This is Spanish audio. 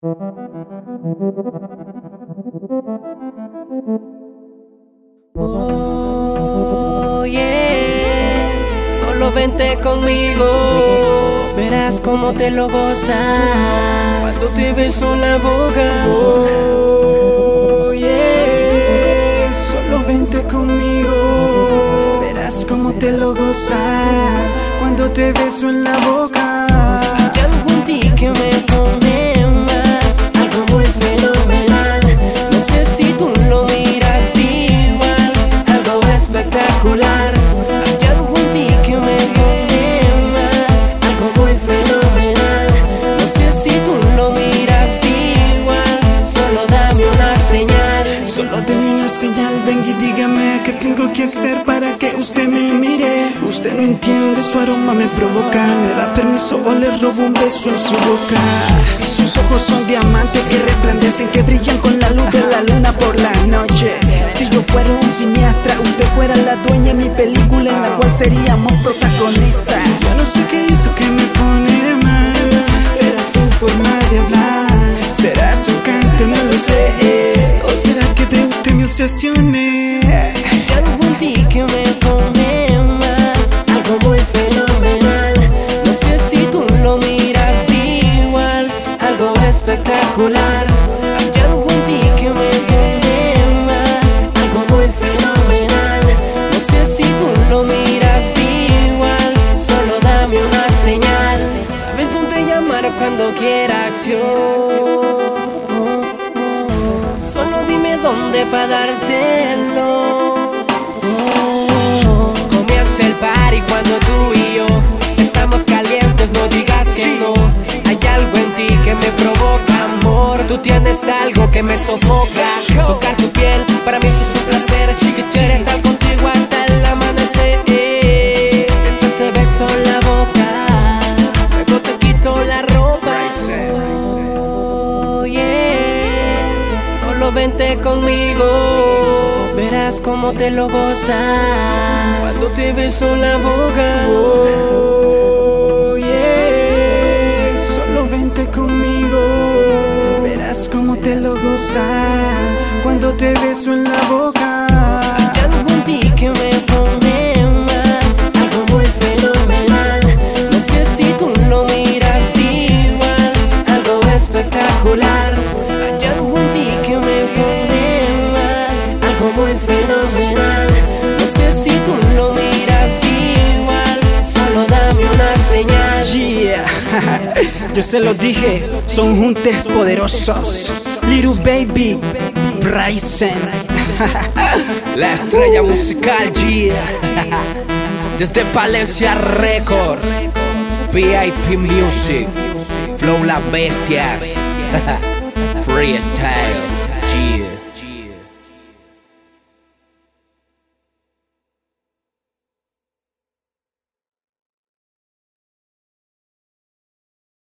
Oh, yeah. Solo vente conmigo, verás cómo te lo gozas cuando te beso la boca. Oh, yeah. Solo vente conmigo, verás cómo te lo gozas cuando te beso en la boca. Solo una señal, ven y dígame qué tengo que hacer para que usted me mire. Usted no entiende, su aroma me provoca. Me da permiso o le robo un beso en su boca. Sus ojos son diamantes que resplandecen, que brillan con la luz de la luna por la noche. Si yo fuera un cineasta, usted fuera la dueña de mi película en la cual seríamos protagonistas. Yo no sé qué hizo que me obsesione. Hay algo en ti que me pone mal, algo muy fenomenal. No sé si tú lo miras igual, algo espectacular. Hay algo en ti que me pone mal, algo muy fenomenal. No sé si tú lo miras igual, solo dame una señal. Sabes dónde llamar cuando quiera acción. Dónde para dártelo. Oh, comienza el party cuando tú y yo estamos calientes, no digas que no. Hay algo en ti que me provoca amor. Tú tienes algo que me sofoca. Tocar tu piel para mí es un placer. Quisiera estar contigo hasta el amanecer. Mientras te beso la boca, Solo vente conmigo, verás cómo te lo gozas cuando te beso la boca. Oh. Solo vente conmigo. Verás cómo te lo gozas cuando te beso en la boca. Yo se lo dije, son juntes poderosos. Little baby, Bryson. La estrella musical G Desde Palencia Records. VIP Music. Flow La Bestia. Freestyle G